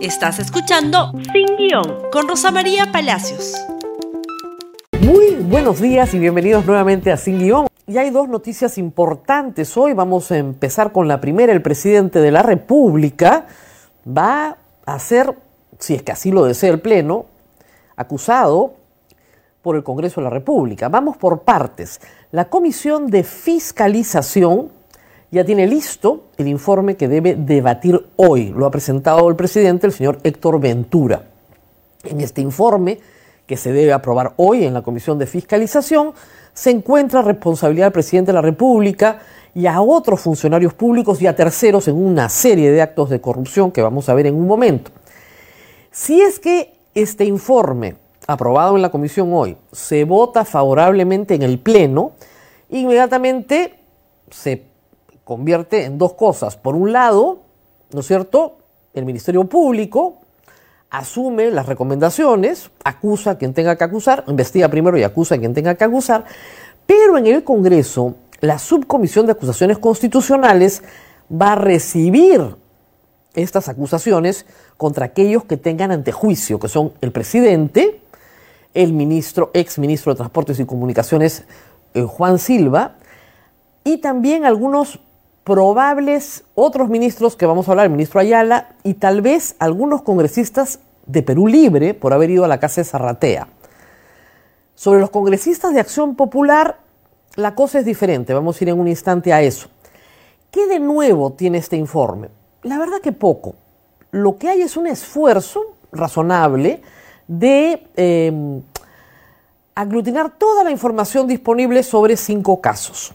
Estás escuchando Sin Guión con Rosa María Palacios. Muy buenos días y bienvenidos nuevamente a Sin Guión. Y hay dos noticias importantes hoy. Vamos a empezar con la primera. El presidente de la República va a ser, si es que así lo desea el Pleno, acusado por el Congreso de la República. Vamos por partes. La Comisión de Fiscalización ya tiene listo el informe que debe debatir hoy. Lo ha presentado el presidente, el señor Héctor Ventura. En este informe, que se debe aprobar hoy en la Comisión de Fiscalización, se encuentra responsabilidad del presidente de la República y a otros funcionarios públicos y a terceros en una serie de actos de corrupción que vamos a ver en un momento. Si es que este informe, aprobado en la comisión hoy, se vota favorablemente en el Pleno, inmediatamente se convierte en dos cosas. Por un lado, ¿no es cierto? El Ministerio Público asume las recomendaciones, acusa a quien tenga que acusar, investiga primero y acusa a quien tenga que acusar, pero en el Congreso la Subcomisión de Acusaciones Constitucionales va a recibir estas acusaciones contra aquellos que tengan antejuicio, que son el presidente, el ministro, ex ministro de Transportes y Comunicaciones, eh, Juan Silva, y también algunos probables otros ministros que vamos a hablar, el ministro Ayala y tal vez algunos congresistas de Perú Libre por haber ido a la casa de Zarratea. Sobre los congresistas de Acción Popular, la cosa es diferente, vamos a ir en un instante a eso. ¿Qué de nuevo tiene este informe? La verdad que poco. Lo que hay es un esfuerzo razonable de eh, aglutinar toda la información disponible sobre cinco casos.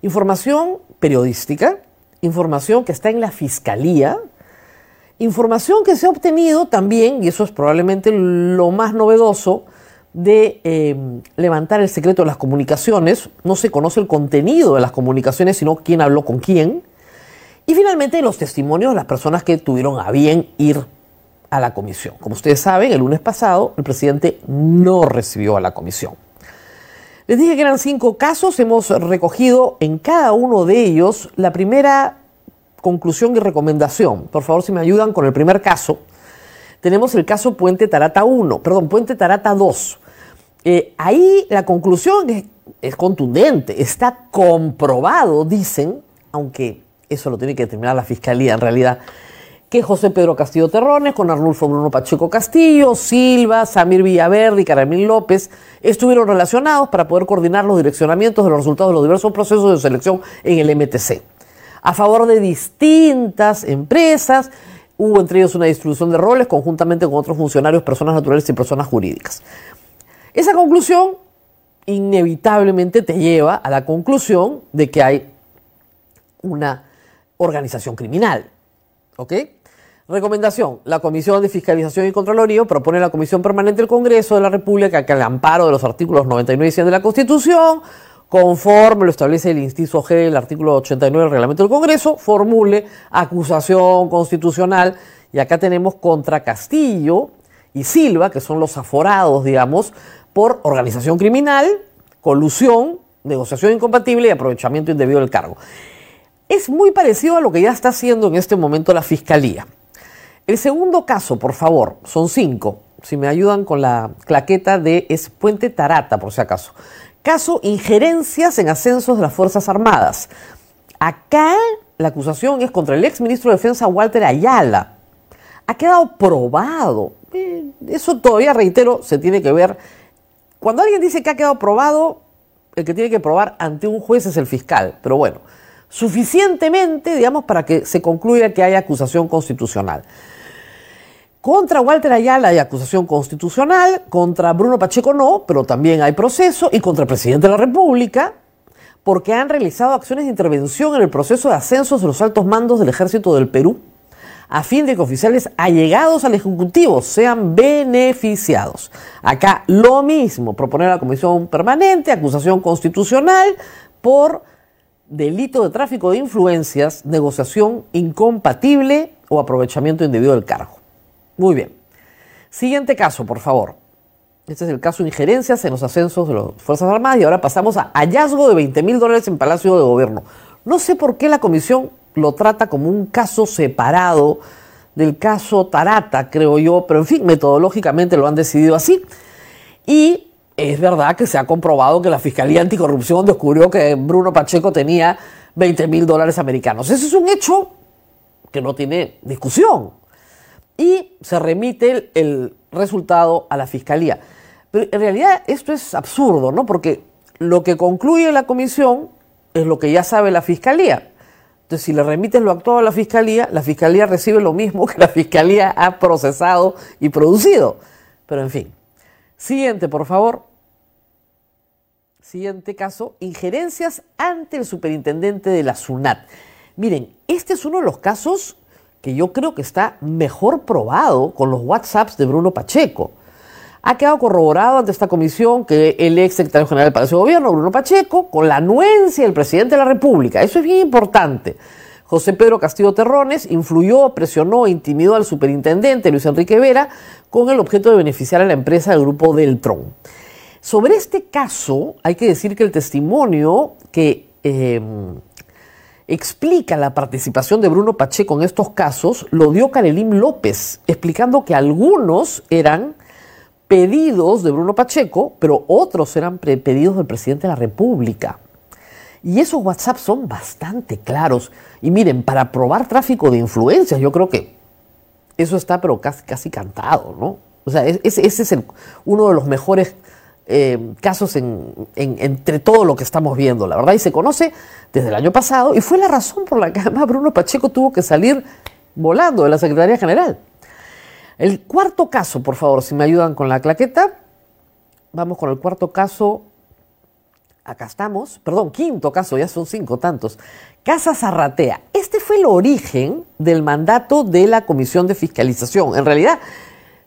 Información periodística, información que está en la fiscalía, información que se ha obtenido también, y eso es probablemente lo más novedoso, de eh, levantar el secreto de las comunicaciones. No se conoce el contenido de las comunicaciones, sino quién habló con quién. Y finalmente los testimonios de las personas que tuvieron a bien ir a la comisión. Como ustedes saben, el lunes pasado el presidente no recibió a la comisión. Les dije que eran cinco casos, hemos recogido en cada uno de ellos la primera conclusión y recomendación. Por favor, si me ayudan con el primer caso. Tenemos el caso Puente Tarata 1, perdón, Puente Tarata 2. Eh, ahí la conclusión es, es contundente, está comprobado, dicen, aunque eso lo tiene que determinar la fiscalía en realidad, que José Pedro Castillo Terrones, con Arnulfo Bruno Pacheco Castillo, Silva, Samir Villaverde y Caramín López estuvieron relacionados para poder coordinar los direccionamientos de los resultados de los diversos procesos de selección en el MTC. A favor de distintas empresas, hubo entre ellos una distribución de roles conjuntamente con otros funcionarios, personas naturales y personas jurídicas. Esa conclusión inevitablemente te lleva a la conclusión de que hay una organización criminal. ¿Ok? Recomendación. La Comisión de Fiscalización y Contraloría propone a la Comisión Permanente del Congreso de la República que al amparo de los artículos 99 y 100 de la Constitución, conforme lo establece el inciso G del artículo 89 del Reglamento del Congreso, formule acusación constitucional. Y acá tenemos contra Castillo y Silva, que son los aforados, digamos, por organización criminal, colusión, negociación incompatible y aprovechamiento indebido del cargo. Es muy parecido a lo que ya está haciendo en este momento la Fiscalía. El segundo caso, por favor, son cinco. Si me ayudan con la claqueta de es Puente Tarata, por si acaso. Caso injerencias en ascensos de las Fuerzas Armadas. Acá la acusación es contra el ex ministro de Defensa Walter Ayala. Ha quedado probado. Eh, eso todavía, reitero, se tiene que ver. Cuando alguien dice que ha quedado probado, el que tiene que probar ante un juez es el fiscal. Pero bueno, suficientemente, digamos, para que se concluya que hay acusación constitucional. Contra Walter Ayala hay acusación constitucional, contra Bruno Pacheco no, pero también hay proceso, y contra el presidente de la República, porque han realizado acciones de intervención en el proceso de ascensos de los altos mandos del ejército del Perú, a fin de que oficiales allegados al Ejecutivo sean beneficiados. Acá lo mismo, proponer a la Comisión Permanente, acusación constitucional por delito de tráfico de influencias, negociación incompatible o aprovechamiento indebido del cargo. Muy bien. Siguiente caso, por favor. Este es el caso de injerencias en los ascensos de las Fuerzas Armadas y ahora pasamos a hallazgo de 20 mil dólares en Palacio de Gobierno. No sé por qué la comisión lo trata como un caso separado del caso Tarata, creo yo, pero en fin, metodológicamente lo han decidido así. Y es verdad que se ha comprobado que la Fiscalía Anticorrupción descubrió que Bruno Pacheco tenía 20 mil dólares americanos. Ese es un hecho que no tiene discusión. Y se remite el, resultado a la Fiscalía. Pero en realidad esto es absurdo, ¿no? Porque lo que concluye la comisión es lo que ya sabe la Fiscalía. Entonces, si le remites lo actuado a la Fiscalía, la Fiscalía recibe lo mismo que la Fiscalía ha procesado y producido. Pero en fin. Siguiente, por favor. Siguiente caso, injerencias ante el superintendente de la SUNAT. Miren, este es uno de los casos que yo creo que está mejor probado con los WhatsApps de Bruno Pacheco. Ha quedado corroborado ante esta comisión que el ex secretario general del Palacio de Gobierno, Bruno Pacheco, con la anuencia del presidente de la República, eso es bien importante. José Pedro Castillo Terrones influyó, presionó e intimidó al superintendente Luis Enrique Vera con el objeto de beneficiar a la empresa del grupo Deltron. Sobre este caso, hay que decir que el testimonio que eh, explica la participación de Bruno Pacheco en estos casos lo dio Karelim López, explicando que algunos eran pedidos de Bruno Pacheco, pero otros eran pedidos del presidente de la República. Y esos WhatsApp son bastante claros. Y miren, para probar tráfico de influencias, yo creo que eso está pero casi, casi cantado, ¿no? O sea, ese es uno de los mejores eh, casos entre todo lo que estamos viendo, la verdad, y se conoce desde el año pasado, y fue la razón por la que además Bruno Pacheco tuvo que salir volando de la Secretaría General. El cuarto caso, por favor, si me ayudan con la claqueta, vamos con el cuarto caso, acá estamos, perdón, quinto caso, ya son cinco tantos, Casa Zarratea. Este fue el origen del mandato de la Comisión de Fiscalización. En realidad,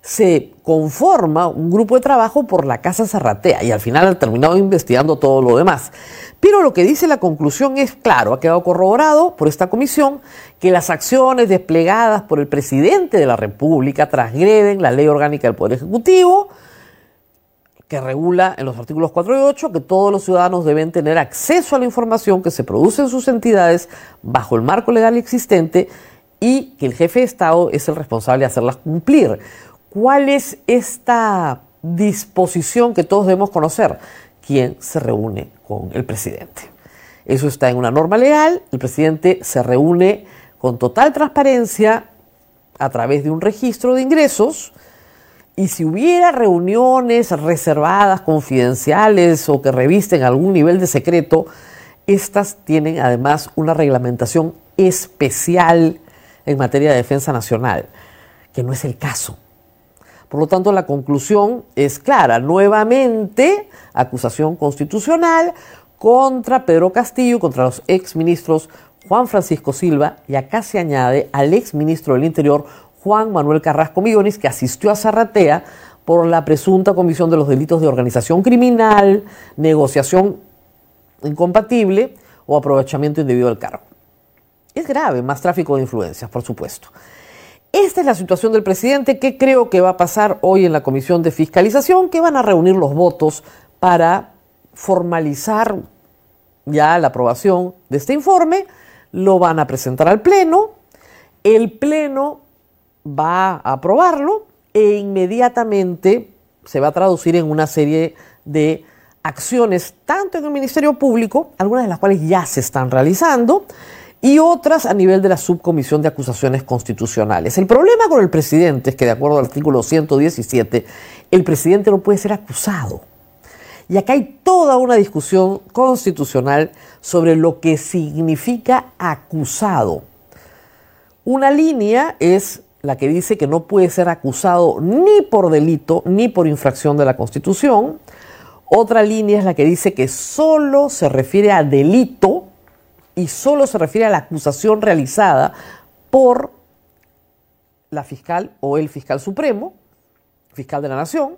se conforma un grupo de trabajo por la Casa Zarratea y al final ha terminado investigando todo lo demás. Pero lo que dice la conclusión es, claro, ha quedado corroborado por esta comisión que las acciones desplegadas por el presidente de la República transgreden la ley orgánica del Poder Ejecutivo, que regula en los artículos 4 y 8 que todos los ciudadanos deben tener acceso a la información que se produce en sus entidades bajo el marco legal existente y que el jefe de Estado es el responsable de hacerlas cumplir. ¿Cuál es esta disposición que todos debemos conocer? ¿Quién se reúne con el presidente? Eso está en una norma legal. El presidente se reúne con total transparencia a través de un registro de ingresos. Y si hubiera reuniones reservadas, confidenciales o que revisten algún nivel de secreto, estas tienen además una reglamentación especial en materia de defensa nacional, que no es el caso. Por lo tanto, la conclusión es clara. Nuevamente, acusación constitucional contra Pedro Castillo, contra los exministros Juan Francisco Silva y acá se añade al exministro del Interior Juan Manuel Carrasco Millones, que asistió a Zarratea por la presunta comisión de los delitos de organización criminal, negociación incompatible o aprovechamiento indebido del cargo. Es grave, más tráfico de influencias, por supuesto. Esta es la situación del presidente que creo que va a pasar hoy en la comisión de fiscalización, que van a reunir los votos para formalizar ya la aprobación de este informe, lo van a presentar al Pleno, el Pleno va a aprobarlo e inmediatamente se va a traducir en una serie de acciones, tanto en el Ministerio Público, algunas de las cuales ya se están realizando, y otras a nivel de la subcomisión de acusaciones constitucionales. El problema con el presidente es que de acuerdo al artículo 117, el presidente no puede ser acusado. Y acá hay toda una discusión constitucional sobre lo que significa acusado. Una línea es la que dice que no puede ser acusado ni por delito ni por infracción de la Constitución. Otra línea es la que dice que solo se refiere a delito y solo se refiere a la acusación realizada por la fiscal o el fiscal supremo, fiscal de la nación.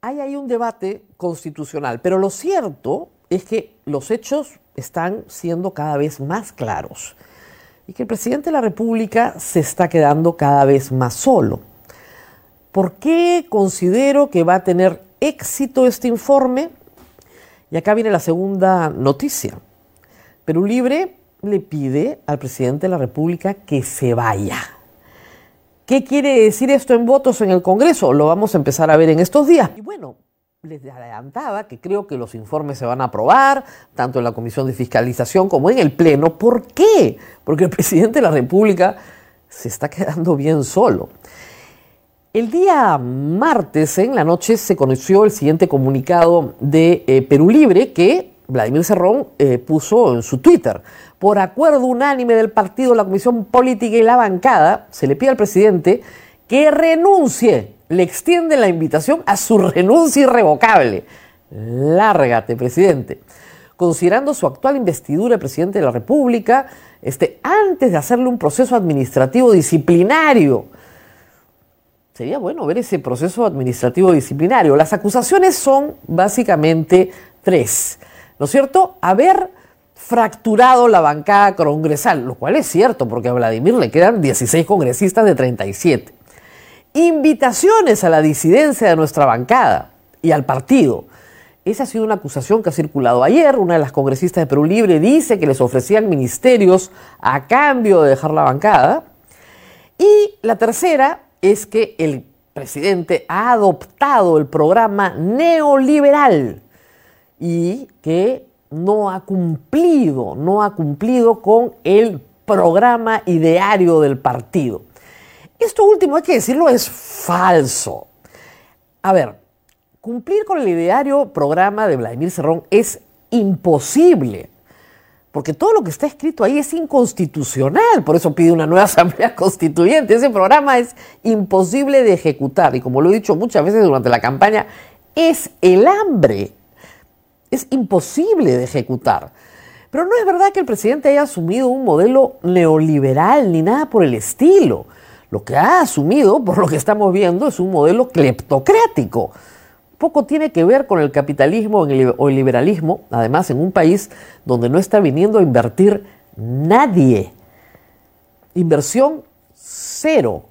Hay ahí un debate constitucional, pero lo cierto es que los hechos están siendo cada vez más claros y que el presidente de la República se está quedando cada vez más solo. ¿Por qué considero que va a tener éxito este informe? Y acá viene la segunda noticia. Perú Libre le pide al presidente de la República que se vaya. ¿Qué quiere decir esto en votos en el Congreso? Lo vamos a empezar a ver en estos días. Y bueno, les adelantaba que creo que los informes se van a aprobar, tanto en la Comisión de Fiscalización como en el Pleno. ¿Por qué? Porque el presidente de la República se está quedando bien solo. El día martes en la noche se conoció el siguiente comunicado de eh, Perú Libre que Vladimir Cerrón eh, puso en su Twitter. Por acuerdo unánime del partido, la Comisión Política y la bancada, se le pide al presidente que renuncie. Le extiende la invitación a su renuncia irrevocable. Lárgate, presidente. Considerando su actual investidura de presidente de la República, este, antes de hacerle un proceso administrativo disciplinario Sería bueno ver ese proceso administrativo disciplinario. Las acusaciones son básicamente tres, ¿no es cierto? Haber fracturado la bancada congresal, lo cual es cierto, porque a Vladimir le quedan 16 congresistas de 37. Invitaciones a la disidencia de nuestra bancada y al partido. Esa ha sido una acusación que ha circulado ayer. Una de las congresistas de Perú Libre dice que les ofrecían ministerios a cambio de dejar la bancada. Y la tercera es que el presidente ha adoptado el programa neoliberal y que no ha cumplido, no ha cumplido con el programa ideario del partido. Esto último, hay que decirlo, es falso. A ver, cumplir con el ideario programa de Vladimir Cerrón es imposible porque todo lo que está escrito ahí es inconstitucional, por eso pide una nueva asamblea constituyente. Ese programa es imposible de ejecutar y como lo he dicho muchas veces durante la campaña, es el hambre, es imposible de ejecutar. Pero no es verdad que el presidente haya asumido un modelo neoliberal ni nada por el estilo. Lo que ha asumido, por lo que estamos viendo, es un modelo cleptocrático poco tiene que ver con el capitalismo o el liberalismo, además en un país donde no está viniendo a invertir nadie. Inversión cero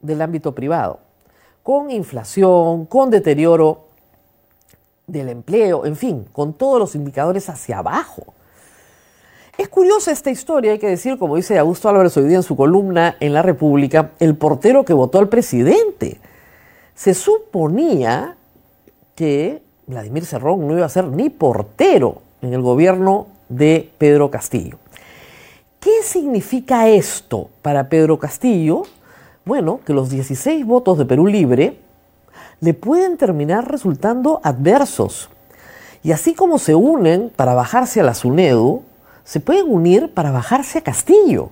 del ámbito privado, con inflación, con deterioro del empleo, en fin, con todos los indicadores hacia abajo. Es curiosa esta historia, hay que decir, como dice Augusto Álvarez hoy día en su columna en La República, el portero que votó al presidente se suponía que Vladimir Cerrón no iba a ser ni portero en el gobierno de Pedro Castillo. ¿Qué significa esto para Pedro Castillo? Bueno, que los 16 votos de Perú Libre le pueden terminar resultando adversos. Y así como se unen para bajarse a la SUNEDU, se pueden unir para bajarse a Castillo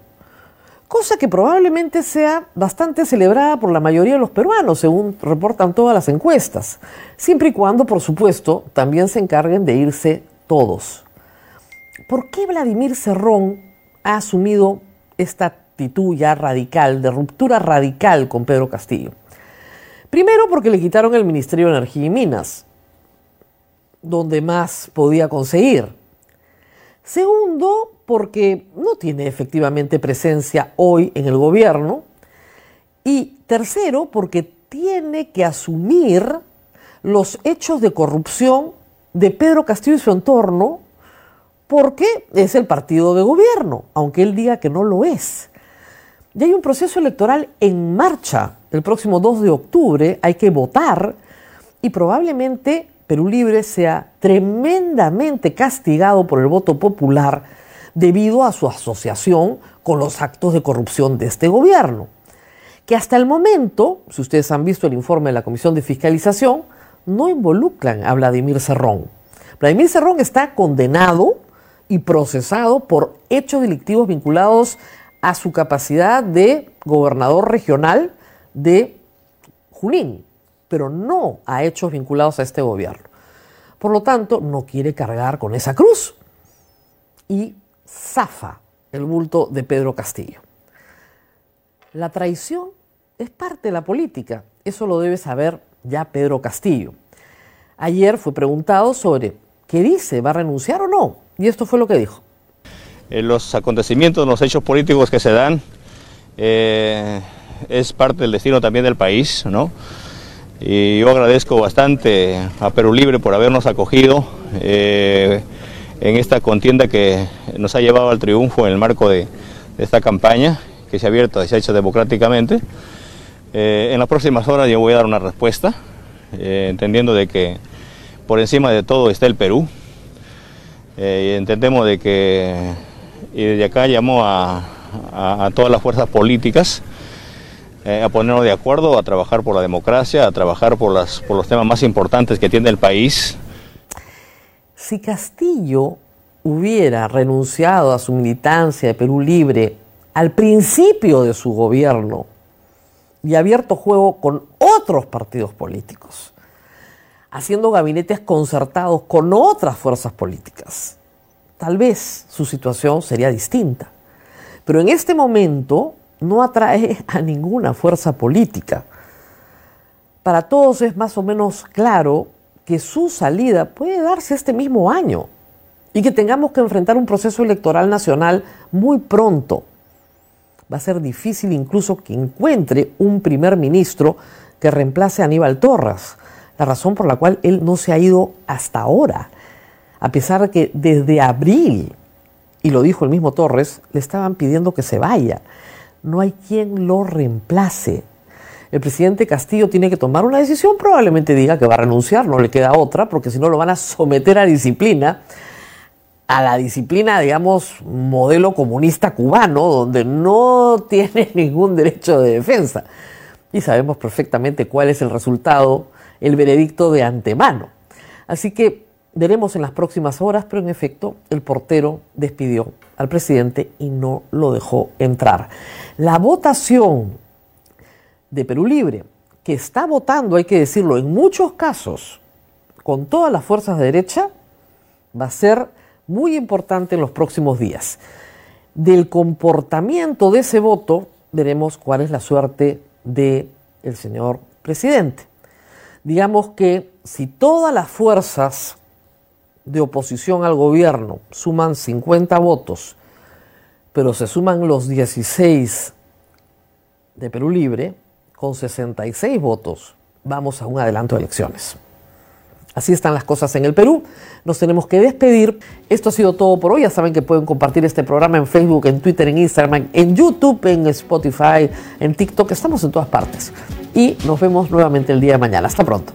cosa que probablemente sea bastante celebrada por la mayoría de los peruanos, según reportan todas las encuestas, siempre y cuando, por supuesto, también se encarguen de irse todos. ¿Por qué Vladimir Cerrón ha asumido esta actitud ya radical, de ruptura radical con Pedro Castillo? Primero porque le quitaron el Ministerio de Energía y Minas, donde más podía conseguir. Segundo, porque no tiene efectivamente presencia hoy en el gobierno. Y tercero, porque tiene que asumir los hechos de corrupción de Pedro Castillo y su entorno, porque es el partido de gobierno, aunque él diga que no lo es. Y hay un proceso electoral en marcha. El próximo 2 de octubre hay que votar y probablemente Perú Libre sea tremendamente castigado por el voto popular debido a su asociación con los actos de corrupción de este gobierno, que hasta el momento, si ustedes han visto el informe de la Comisión de Fiscalización, no involucran a Vladimir Cerrón. Vladimir Cerrón está condenado y procesado por hechos delictivos vinculados a su capacidad de gobernador regional de Junín, pero no a hechos vinculados a este gobierno. Por lo tanto, no quiere cargar con esa cruz. Y zafa el bulto de Pedro Castillo. La traición es parte de la política, eso lo debe saber ya Pedro Castillo. Ayer fue preguntado sobre qué dice, va a renunciar o no, y esto fue lo que dijo. Eh, los acontecimientos, los hechos políticos que se dan, eh, es parte del destino también del país, ¿no? Y yo agradezco bastante a Perú Libre por habernos acogido. Eh, en esta contienda que nos ha llevado al triunfo en el marco de, esta campaña, que se ha abierto y se ha hecho democráticamente. Eh, en las próximas horas yo voy a dar una respuesta, eh, entendiendo de que por encima de todo está el Perú. y entendemos de que, y desde acá llamo a, a, todas las fuerzas políticas a ponernos de acuerdo, a trabajar por la democracia, a trabajar por, por los temas más importantes que tiene el país. Si Castillo hubiera renunciado a su militancia de Perú Libre al principio de su gobierno y abierto juego con otros partidos políticos, haciendo gabinetes concertados con otras fuerzas políticas, tal vez su situación sería distinta. Pero en este momento no atrae a ninguna fuerza política. Para todos es más o menos claro que su salida puede darse este mismo año y que tengamos que enfrentar un proceso electoral nacional muy pronto. Va a ser difícil incluso que encuentre un primer ministro que reemplace a Aníbal Torres, la razón por la cual él no se ha ido hasta ahora, a pesar de que desde abril, y lo dijo el mismo Torres, le estaban pidiendo que se vaya. No hay quien lo reemplace. El presidente Castillo tiene que tomar una decisión, probablemente diga que va a renunciar, no le queda otra, porque si no lo van a someter a disciplina a la disciplina, digamos, modelo comunista cubano, donde no tiene ningún derecho de defensa. Y sabemos perfectamente cuál es el resultado, el veredicto de antemano. Así que veremos en las próximas horas, pero en efecto el portero despidió al presidente y no lo dejó entrar. La votación de Perú Libre, que está votando, hay que decirlo, en muchos casos, con todas las fuerzas de derecha, va a ser muy importante en los próximos días. Del comportamiento de ese voto veremos cuál es la suerte del el señor presidente. Digamos que si todas las fuerzas de oposición al gobierno suman 50 votos, pero se suman los 16 de Perú Libre, con 66 votos vamos a un adelanto de elecciones. Así están las cosas en el Perú. Nos tenemos que despedir. Esto ha sido todo por hoy. Ya saben que pueden compartir este programa en Facebook, en Twitter, en Instagram, en YouTube, en Spotify, en TikTok. Estamos en todas partes. Y nos vemos nuevamente el día de mañana. Hasta pronto.